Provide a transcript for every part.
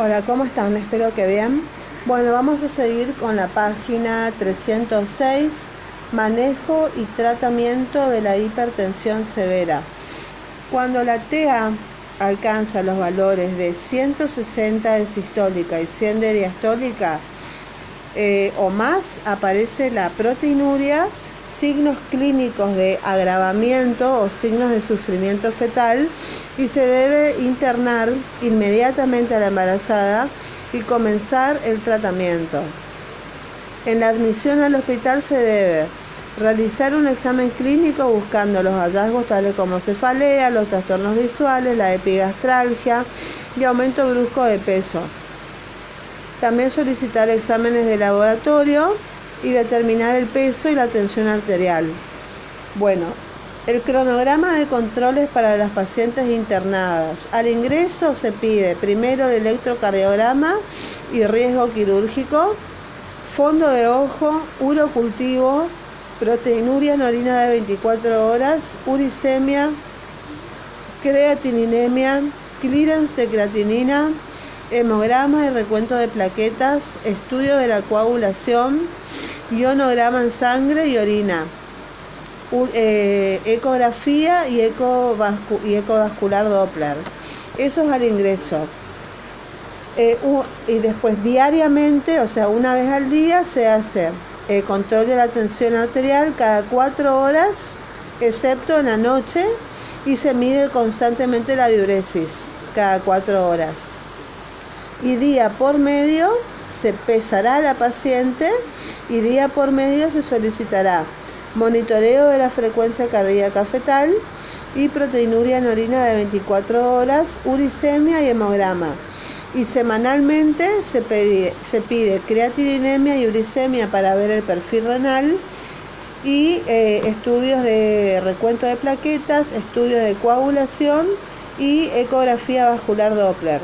Hola, ¿cómo están? Espero que bien. Bueno, vamos a seguir con la página 306, manejo y tratamiento de la hipertensión severa. Cuando la TA alcanza los valores de 160 de sistólica y 100 de diastólica eh, o más, aparece la proteinuria, signos clínicos de agravamiento o signos de sufrimiento fetal y se debe internar inmediatamente a la embarazada y comenzar el tratamiento. En la admisión al hospital se debe realizar un examen clínico buscando los hallazgos tales como cefalea, los trastornos visuales, la epigastralgia y aumento brusco de peso. También solicitar exámenes de laboratorio y determinar el peso y la tensión arterial. Bueno, el cronograma de controles para las pacientes internadas. Al ingreso se pide primero el electrocardiograma y riesgo quirúrgico, fondo de ojo, urocultivo, proteinuria en de 24 horas, uricemia, creatininemia, clearance de creatinina, hemograma y recuento de plaquetas, estudio de la coagulación, ionograma en sangre y orina, eh, ecografía y, y ecovascular Doppler. Eso es al ingreso. Eh, y después diariamente, o sea, una vez al día, se hace eh, control de la tensión arterial cada cuatro horas, excepto en la noche, y se mide constantemente la diuresis cada cuatro horas. Y día por medio se pesará a la paciente y día por medio se solicitará monitoreo de la frecuencia cardíaca fetal y proteinuria en orina de 24 horas, uricemia y hemograma y semanalmente se pide, se pide creatininemia y uricemia para ver el perfil renal y eh, estudios de recuento de plaquetas, estudios de coagulación y ecografía vascular Doppler.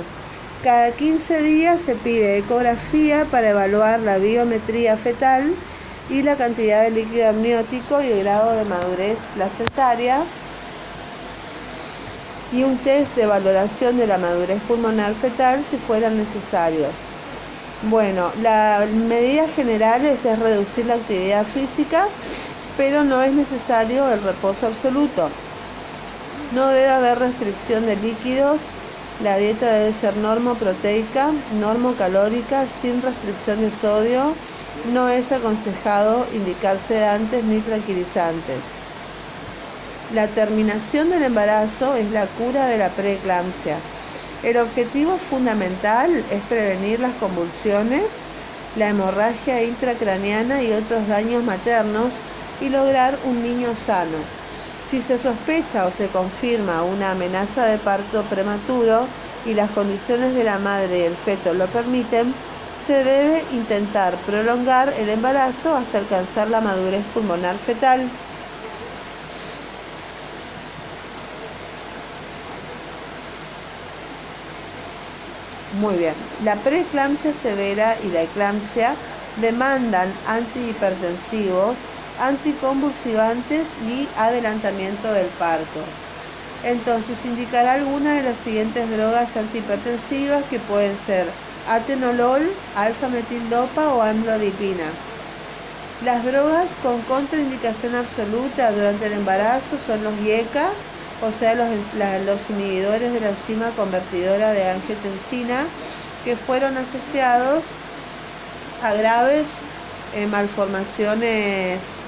Cada 15 días se pide ecografía para evaluar la biometría fetal y la cantidad de líquido amniótico y el grado de madurez placentaria y un test de valoración de la madurez pulmonar fetal si fueran necesarios. Bueno, las medidas generales es reducir la actividad física, pero no es necesario el reposo absoluto. No debe haber restricción de líquidos. La dieta debe ser normoproteica, normocalórica, sin restricción de sodio. No es aconsejado indicar sedantes ni tranquilizantes. La terminación del embarazo es la cura de la preeclampsia. El objetivo fundamental es prevenir las convulsiones, la hemorragia intracraniana y otros daños maternos y lograr un niño sano. Si se sospecha o se confirma una amenaza de parto prematuro y las condiciones de la madre y el feto lo permiten, se debe intentar prolongar el embarazo hasta alcanzar la madurez pulmonar fetal. Muy bien. La preeclampsia severa y la eclampsia demandan antihipertensivos, anticonvulsivantes y adelantamiento del parto. Entonces indicará algunas de las siguientes drogas antihipertensivas que pueden ser atenolol, alfa-metildopa o amlodipina. Las drogas con contraindicación absoluta durante el embarazo son los IECA, o sea, los, inhibidores de la enzima convertidora de angiotensina que fueron asociados a graves eh, malformaciones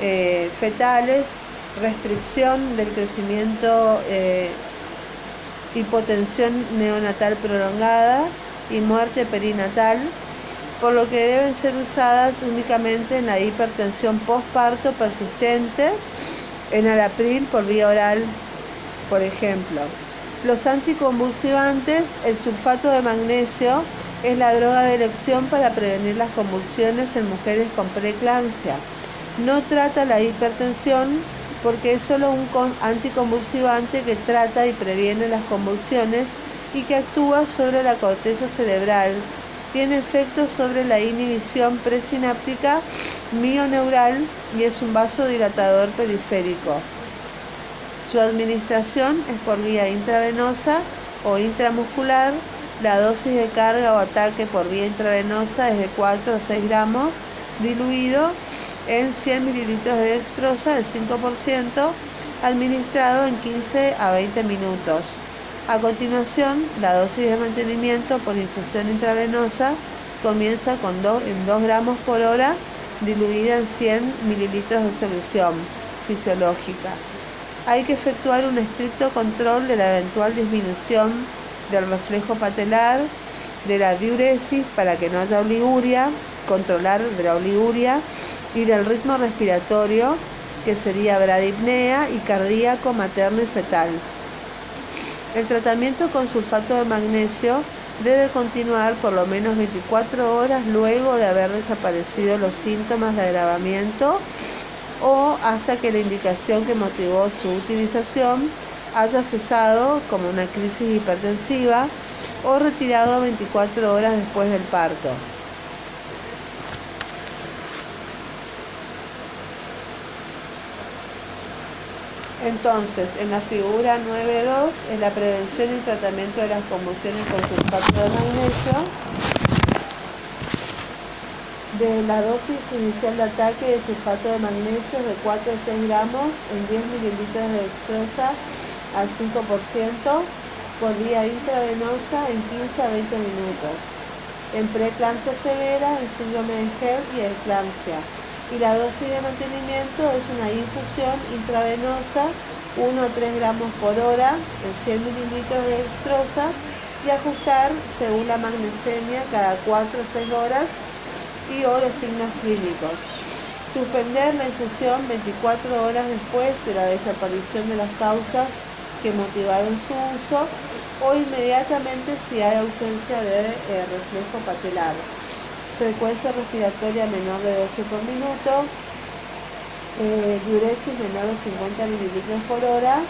eh, fetales, restricción del crecimiento, eh, hipotensión neonatal prolongada y muerte perinatal, por lo que deben ser usadas únicamente en la hipertensión postparto persistente en alapril por vía oral, por ejemplo. Los anticonvulsivantes, el sulfato de magnesio es la droga de elección para prevenir las convulsiones en mujeres con preeclampsia. No trata la hipertensión porque es solo un anticonvulsivante que trata y previene las convulsiones y que actúa sobre la corteza cerebral tiene efectos sobre la inhibición presináptica mioneural y es un vasodilatador periférico. Su administración es por vía intravenosa o intramuscular La dosis de carga o ataque por vía intravenosa es de 4 a 6 gramos diluido en 100 mililitros de dextrosa del 5% administrado en 15 a 20 minutos. A continuación, la dosis de mantenimiento por infusión intravenosa comienza con 2, en 2 gramos por hora diluida en 100 mililitros de solución fisiológica. Hay que efectuar un estricto control de la eventual disminución del reflejo patelar, de la diuresis para que no haya oliguria, controlar de la oliguria y del ritmo respiratorio que sería bradipnea y cardíaco materno y fetal. El tratamiento con sulfato de magnesio debe continuar por lo menos 24 horas luego de haber desaparecido los síntomas de agravamiento o hasta que la indicación que motivó su utilización haya cesado como una crisis hipertensiva o retirado 24 horas después del parto. Entonces, en la figura 9.2 es la prevención y tratamiento de las conmociones con sulfato de magnesio. De la dosis inicial de ataque de sulfato de magnesio de 4 a 6 gramos en 10 mililitros de dextrosa al 5% por vía intravenosa en 15 a 20 minutos. En preeclampsia severa, en síndrome de HELP y eclampsia y la dosis de mantenimiento es una infusión intravenosa 1 a 3 gramos por hora en 100 mililitros de dextrosa y ajustar según la magnesemia cada 4 o 6 horas y o los signos clínicos. Suspender la infusión 24 horas después de la desaparición de las causas que motivaron su uso o inmediatamente si hay ausencia de eh, reflejo patelar frecuencia respiratoria menor de 12 por minuto, eh, diuresis menor de 50 mililitros por hora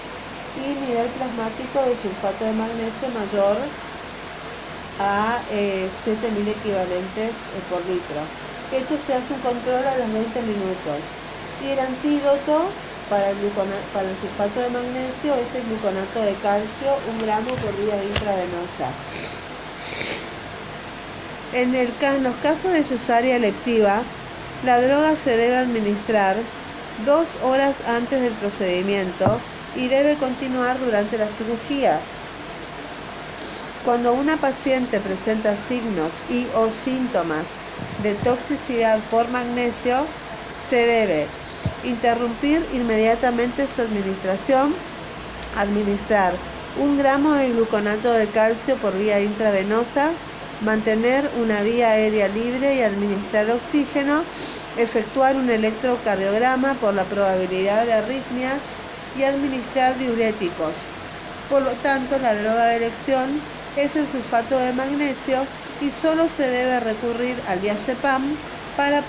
y nivel plasmático de sulfato de magnesio mayor a 7.000 eh, equivalentes eh, por litro. Esto se hace un control a los 20 minutos. Y el antídoto para el, para el sulfato de magnesio es el gluconato de calcio, un gramo por vía intravenosa. En, los casos de cesárea electiva, la droga se debe administrar dos horas antes del procedimiento y debe continuar durante la cirugía. Cuando una paciente presenta signos y o síntomas de toxicidad por magnesio, se debe interrumpir inmediatamente su administración, administrar un gramo de gluconato de calcio por vía intravenosa mantener una vía aérea libre y administrar oxígeno, efectuar un electrocardiograma por la probabilidad de arritmias y administrar diuréticos. Por lo tanto, la droga de elección es el sulfato de magnesio y solo se debe recurrir al diazepam para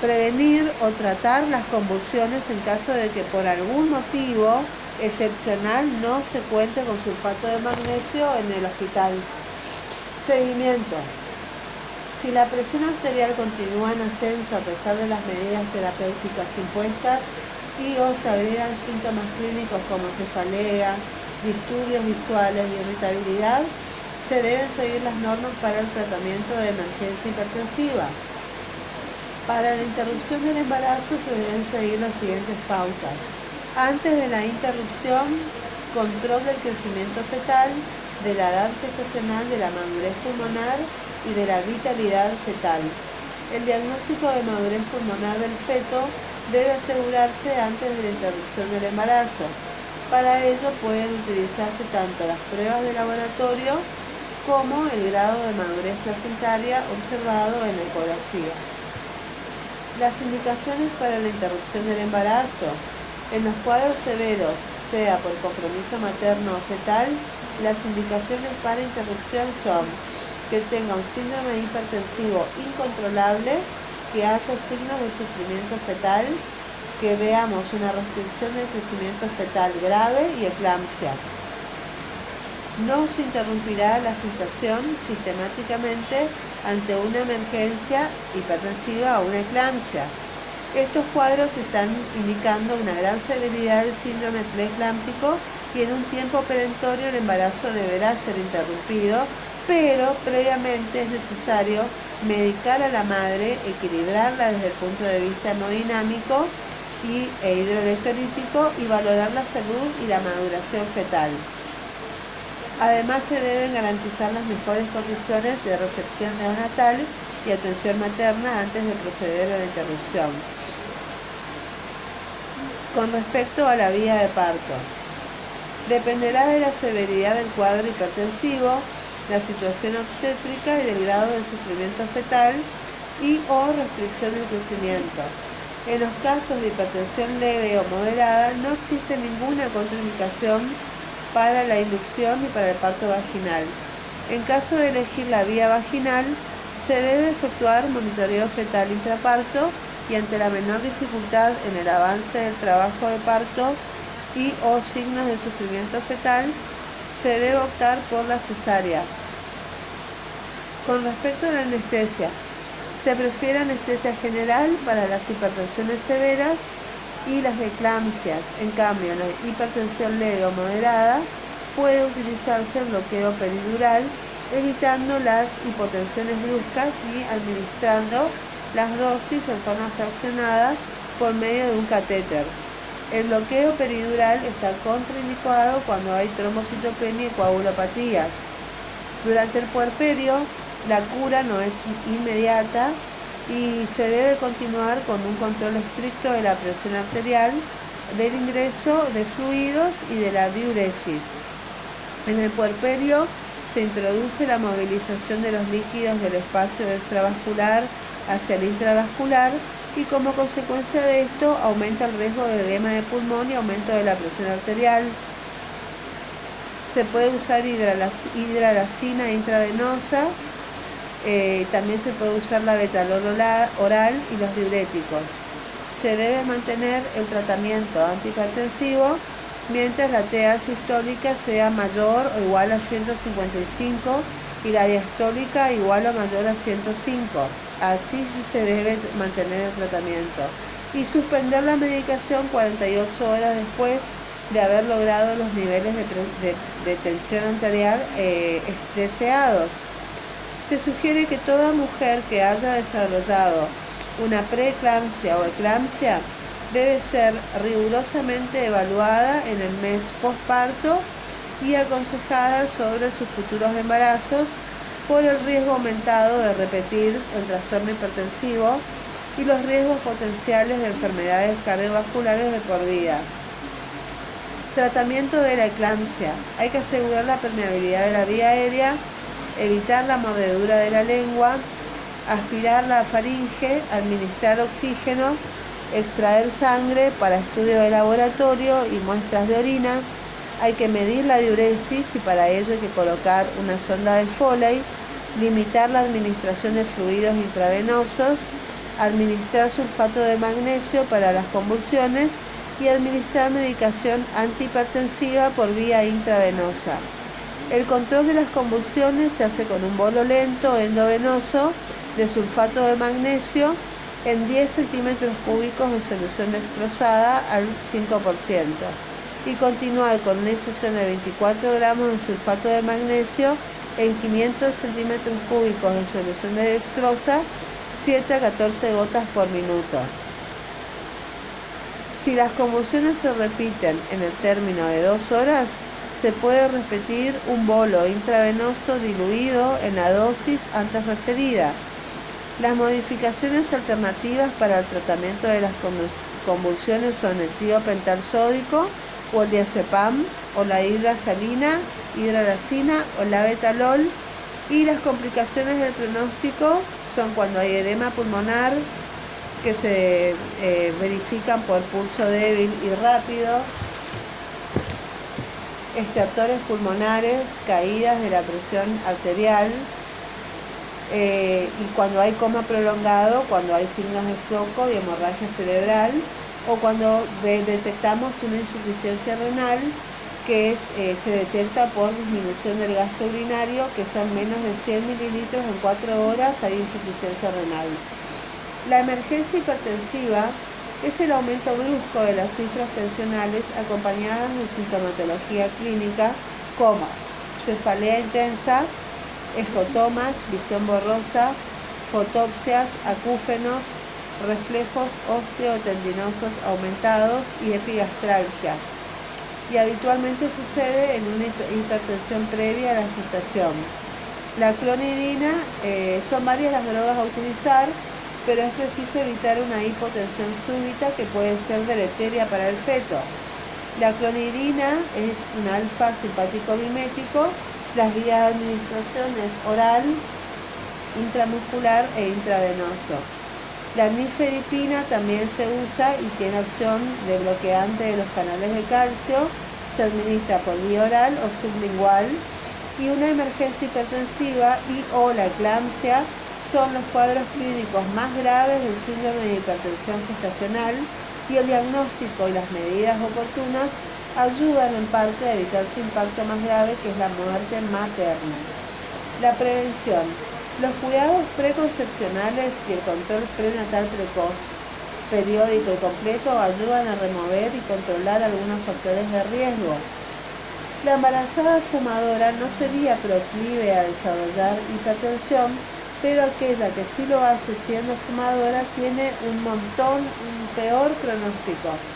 prevenir o tratar las convulsiones en caso de que por algún motivo excepcional no se cuente con sulfato de magnesio en el hospital. Seguimiento. Si la presión arterial continúa en ascenso a pesar de las medidas terapéuticas impuestas y o se agregan síntomas clínicos como cefalea, disturbios visuales y irritabilidad, se deben seguir las normas para el tratamiento de emergencia hipertensiva. Para la interrupción del embarazo se deben seguir las siguientes pautas. Antes de la interrupción, control del crecimiento fetal, de la edad gestacional, de la madurez pulmonar y de la vitalidad fetal. El diagnóstico de madurez pulmonar del feto debe asegurarse antes de la interrupción del embarazo. Para ello pueden utilizarse tanto las pruebas de laboratorio como el grado de madurez placentaria observado en la ecografía. Las indicaciones para la interrupción del embarazo. En los cuadros severos, sea por compromiso materno o fetal, las indicaciones para interrupción son que tenga un síndrome hipertensivo incontrolable, que haya signos de sufrimiento fetal, que veamos una restricción del crecimiento fetal grave y eclampsia. No se interrumpirá la gestación sistemáticamente ante una emergencia hipertensiva o una eclampsia. Estos cuadros están indicando una gran severidad del síndrome preeclámpico y en un tiempo perentorio el embarazo deberá ser interrumpido, pero previamente es necesario medicar a la madre, equilibrarla desde el punto de vista hemodinámico y, e hidroelectrolítico y valorar la salud y la maduración fetal. Además se deben garantizar las mejores condiciones de recepción neonatal y atención materna antes de proceder a la interrupción. Con respecto a la vía de parto, dependerá de la severidad del cuadro hipertensivo, la situación obstétrica y del grado de sufrimiento fetal y o restricción del crecimiento. En los casos de hipertensión leve o moderada no existe ninguna contraindicación para la inducción y para el parto vaginal. En caso de elegir la vía vaginal, se debe efectuar monitoreo fetal intraparto y ante la menor dificultad en el avance del trabajo de parto y o signos de sufrimiento fetal, se debe optar por la cesárea. Con respecto a la anestesia, se prefiere anestesia general para las hipertensiones severas y las eclampsias. En cambio, la hipertensión leve o moderada puede utilizarse el bloqueo peridural, evitando las hipotensiones bruscas y administrando las dosis en forma fraccionada por medio de un catéter. El bloqueo peridural está contraindicado cuando hay trombocitopenia y coagulopatías. Durante el puerperio, la cura no es inmediata y se debe continuar con un control estricto de la presión arterial, del ingreso de fluidos y de la diuresis. En el puerperio se introduce la movilización de los líquidos del espacio extravascular hacia el intravascular y como consecuencia de esto aumenta el riesgo de edema de pulmón y aumento de la presión arterial. Se puede usar hidralacina intravenosa eh, también se puede usar la betalol oral y los diuréticos. Se debe mantener el tratamiento antihipertensivo mientras la TA sistólica sea mayor o igual a 155 y la diastólica igual o mayor a 105. Así se debe mantener el tratamiento. Y suspender la medicación 48 horas después de haber logrado los niveles de, tensión arterial eh, deseados. Se sugiere que toda mujer que haya desarrollado una preeclampsia o eclampsia debe ser rigurosamente evaluada en el mes postparto y aconsejada sobre sus futuros embarazos por el riesgo aumentado de repetir el trastorno hipertensivo y los riesgos potenciales de enfermedades cardiovasculares de por vida. Tratamiento de la eclampsia. Hay que asegurar la permeabilidad de la vía aérea evitar la mordedura de la lengua, aspirar la faringe, administrar oxígeno, extraer sangre para estudio de laboratorio y muestras de orina. Hay que medir la diuresis y para ello hay que colocar una sonda de Foley, limitar la administración de fluidos intravenosos, administrar sulfato de magnesio para las convulsiones y administrar medicación antihipertensiva por vía intravenosa. El control de las convulsiones se hace con un bolo lento endovenoso de sulfato de magnesio en 10 centímetros cúbicos de solución destrozada al 5% y continuar con una infusión de 24 gramos de sulfato de magnesio en 500 centímetros cúbicos de solución de dextrosa 7 a 14 gotas por minuto. Si las convulsiones se repiten en el término de dos horas, se puede repetir un bolo intravenoso diluido en la dosis antes referida. Las modificaciones alternativas para el tratamiento de las convulsiones son el tiopental sódico o el diazepam o la hidrasalina, hidralacina o la betalol y las complicaciones del pronóstico son cuando hay edema pulmonar que se eh, verifican por pulso débil y rápido, estertores pulmonares, caídas de la presión arterial eh, y cuando hay coma prolongado, cuando hay signos de foco y hemorragia cerebral o cuando detectamos una insuficiencia renal que eh, se detecta por disminución del gasto urinario, que son menos de 100 mililitros en 4 horas, hay insuficiencia renal. La emergencia hipertensiva es el aumento brusco de las cifras tensionales acompañadas de sintomatología clínica como cefalea intensa, escotomas, visión borrosa, fotopsias, acúfenos, reflejos osteotendinosos aumentados y epigastralgia. Y habitualmente sucede en una hipertensión previa a la gestación. La clonidina, eh, son varias las drogas a utilizar, pero es preciso evitar una hipotensión súbita que puede ser deleteria para el feto. La clonidina es un alfa simpático mimético. Las vías de administración es oral, intramuscular e intravenoso. La nifedipina también se usa y tiene acción de bloqueante de los canales de calcio. Se administra por vía oral o sublingual. Y una emergencia hipertensiva y o la eclampsia son los cuadros clínicos más graves del síndrome de hipertensión gestacional y el diagnóstico y las medidas oportunas ayudan en parte a evitar su impacto más grave que es la muerte materna. La prevención. Los cuidados preconcepcionales y el control prenatal precoz, periódico y completo ayudan a remover y controlar algunos factores de riesgo. La embarazada fumadora no sería proclive a desarrollar hipertensión, pero aquella que sí lo hace siendo fumadora tiene un montón, un peor pronóstico.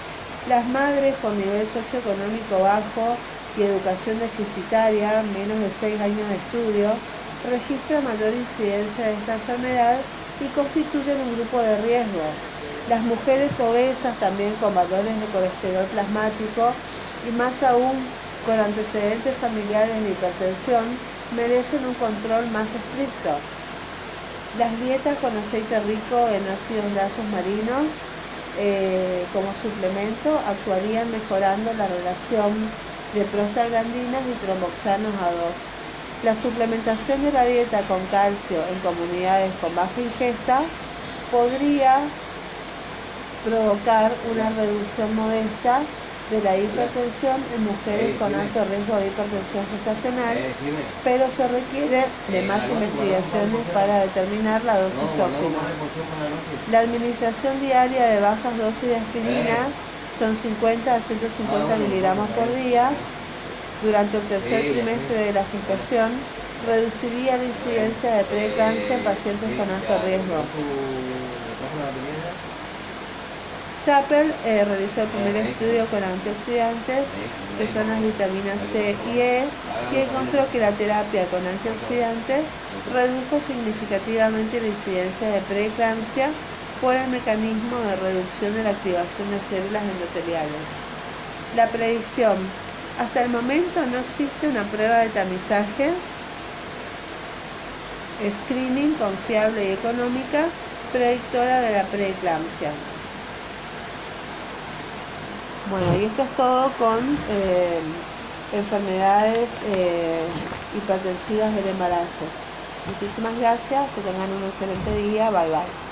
Las madres con nivel socioeconómico bajo y educación deficitaria, menos de 6 años de estudio, registra mayor incidencia de esta enfermedad y constituyen un grupo de riesgo. Las mujeres obesas también con valores de colesterol plasmático y más aún con antecedentes familiares de hipertensión merecen un control más estricto. Las dietas con aceite rico en ácidos grasos marinos eh, como suplemento actuarían mejorando la relación de prostaglandinas y tromboxanos A2. La suplementación de la dieta con calcio en comunidades con baja ingesta podría provocar una reducción modesta de la hipertensión en mujeres con alto riesgo de hipertensión gestacional, pero se requiere de más investigaciones para determinar la dosis óptima. La administración diaria de bajas dosis de aspirina son 50 a 150 miligramos por día durante el tercer trimestre de la gestación reduciría la incidencia de preeclampsia en pacientes con alto riesgo. Chappell eh, realizó el primer estudio con antioxidantes, que son las vitaminas C y E, y encontró que la terapia con antioxidantes redujo significativamente la incidencia de preeclampsia por el mecanismo de reducción de la activación de células endoteliales. La predicción hasta el momento no existe una prueba de tamizaje, screening confiable y económica predictora de la preeclampsia. Bueno, y esto es todo con eh, enfermedades eh, hipertensivas del embarazo. Muchísimas gracias, que tengan un excelente día, bye bye.